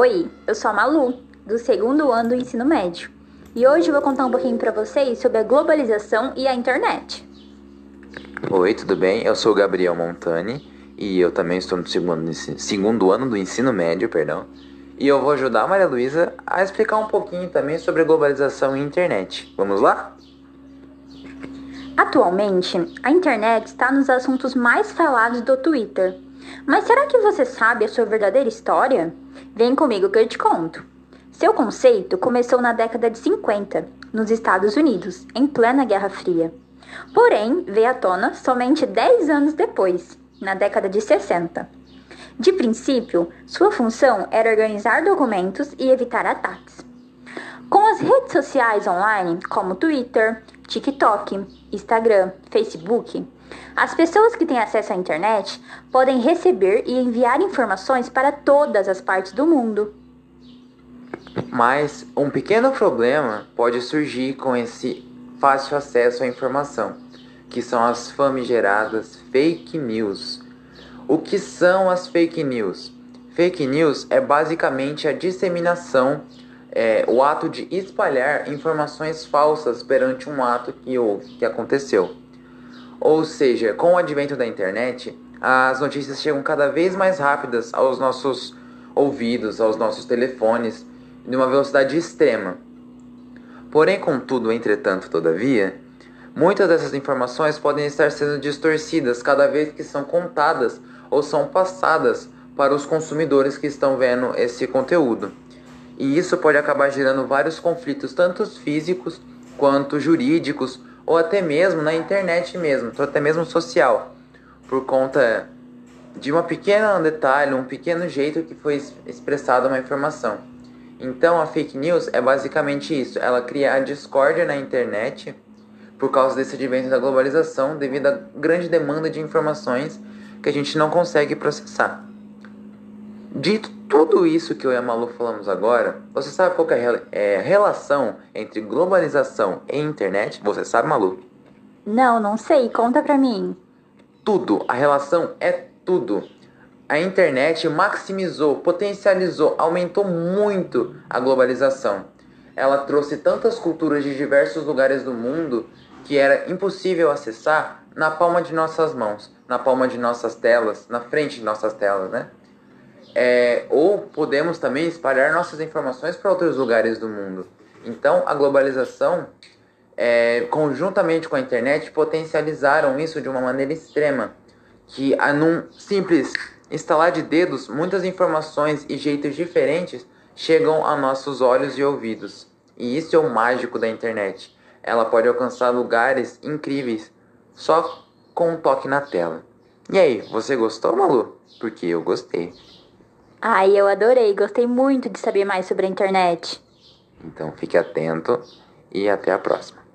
Oi, eu sou a Malu, do segundo ano do ensino médio. E hoje eu vou contar um pouquinho para vocês sobre a globalização e a internet. Oi, tudo bem? Eu sou o Gabriel Montani e eu também estou no segundo, segundo ano do ensino médio, perdão. E eu vou ajudar a Maria Luísa a explicar um pouquinho também sobre a globalização e internet. Vamos lá? Atualmente, a internet está nos assuntos mais falados do Twitter. Mas será que você sabe a sua verdadeira história? Vem comigo que eu te conto. Seu conceito começou na década de 50, nos Estados Unidos, em plena Guerra Fria. Porém, veio à tona somente 10 anos depois, na década de 60. De princípio, sua função era organizar documentos e evitar ataques. Com as redes sociais online, como Twitter, TikTok, Instagram, Facebook, as pessoas que têm acesso à internet podem receber e enviar informações para todas as partes do mundo. Mas um pequeno problema pode surgir com esse fácil acesso à informação, que são as famigeradas fake news. O que são as fake news? Fake news é basicamente a disseminação, é, o ato de espalhar informações falsas perante um ato que houve, que aconteceu. Ou seja, com o advento da internet, as notícias chegam cada vez mais rápidas aos nossos ouvidos, aos nossos telefones, de uma velocidade extrema. Porém, contudo, entretanto, todavia, muitas dessas informações podem estar sendo distorcidas cada vez que são contadas ou são passadas para os consumidores que estão vendo esse conteúdo. E isso pode acabar gerando vários conflitos, tanto físicos quanto jurídicos ou até mesmo na internet mesmo, ou até mesmo social, por conta de uma pequena detalhe, um pequeno jeito que foi expressada uma informação. Então a fake news é basicamente isso, ela cria a discórdia na internet por causa desse advento da globalização devido à grande demanda de informações que a gente não consegue processar. Dito tudo isso que eu e a Malu falamos agora, você sabe qual é a relação entre globalização e internet? Você sabe, Malu? Não, não sei. Conta pra mim. Tudo. A relação é tudo. A internet maximizou, potencializou, aumentou muito a globalização. Ela trouxe tantas culturas de diversos lugares do mundo que era impossível acessar na palma de nossas mãos, na palma de nossas telas, na frente de nossas telas, né? É, ou podemos também espalhar nossas informações para outros lugares do mundo. Então, a globalização, é, conjuntamente com a internet, potencializaram isso de uma maneira extrema, que a num simples instalar de dedos, muitas informações e jeitos diferentes chegam a nossos olhos e ouvidos. E isso é o mágico da internet. Ela pode alcançar lugares incríveis só com um toque na tela. E aí, você gostou, Malu? Porque eu gostei. Ai, eu adorei, gostei muito de saber mais sobre a internet. Então fique atento e até a próxima.